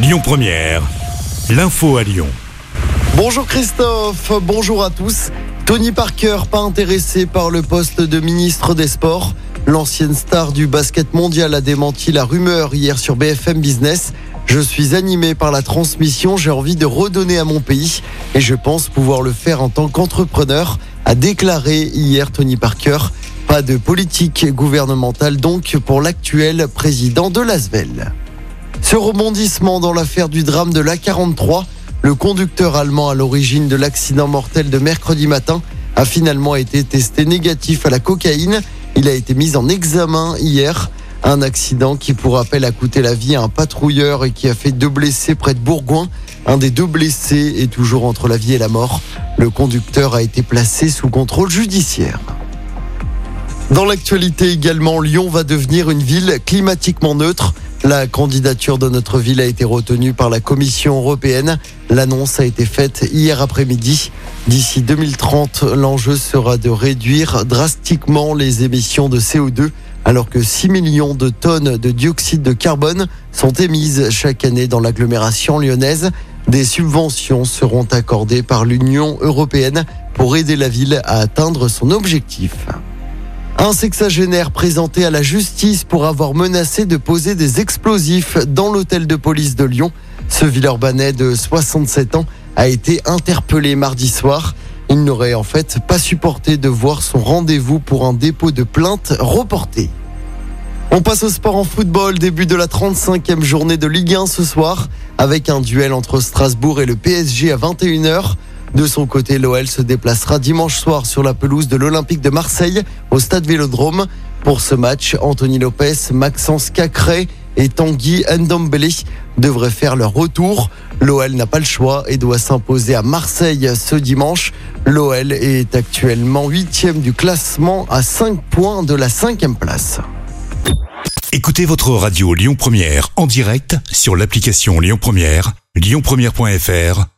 Lyon Première, l'info à Lyon. Bonjour Christophe, bonjour à tous. Tony Parker, pas intéressé par le poste de ministre des Sports. L'ancienne star du basket mondial a démenti la rumeur hier sur BFM Business. Je suis animé par la transmission, j'ai envie de redonner à mon pays et je pense pouvoir le faire en tant qu'entrepreneur, a déclaré hier Tony Parker. Pas de politique gouvernementale donc pour l'actuel président de l'ASVEL. Ce rebondissement dans l'affaire du drame de l'A43, le conducteur allemand à l'origine de l'accident mortel de mercredi matin a finalement été testé négatif à la cocaïne. Il a été mis en examen hier. Un accident qui, pour rappel, a coûté la vie à un patrouilleur et qui a fait deux blessés près de Bourgoin. Un des deux blessés est toujours entre la vie et la mort. Le conducteur a été placé sous contrôle judiciaire. Dans l'actualité également, Lyon va devenir une ville climatiquement neutre. La candidature de notre ville a été retenue par la Commission européenne. L'annonce a été faite hier après-midi. D'ici 2030, l'enjeu sera de réduire drastiquement les émissions de CO2 alors que 6 millions de tonnes de dioxyde de carbone sont émises chaque année dans l'agglomération lyonnaise. Des subventions seront accordées par l'Union européenne pour aider la ville à atteindre son objectif. Un sexagénaire présenté à la justice pour avoir menacé de poser des explosifs dans l'hôtel de police de Lyon. Ce Villeurbanais de 67 ans a été interpellé mardi soir. Il n'aurait en fait pas supporté de voir son rendez-vous pour un dépôt de plainte reporté. On passe au sport en football, début de la 35e journée de Ligue 1 ce soir, avec un duel entre Strasbourg et le PSG à 21h. De son côté, l'OL se déplacera dimanche soir sur la pelouse de l'Olympique de Marseille au stade Vélodrome. Pour ce match, Anthony Lopez, Maxence Cacré et Tanguy Ndombele devraient faire leur retour. L'OL n'a pas le choix et doit s'imposer à Marseille ce dimanche. L'OL est actuellement huitième du classement à 5 points de la cinquième place. Écoutez votre radio Lyon Première en direct sur l'application Lyon Première, lyonpremière.fr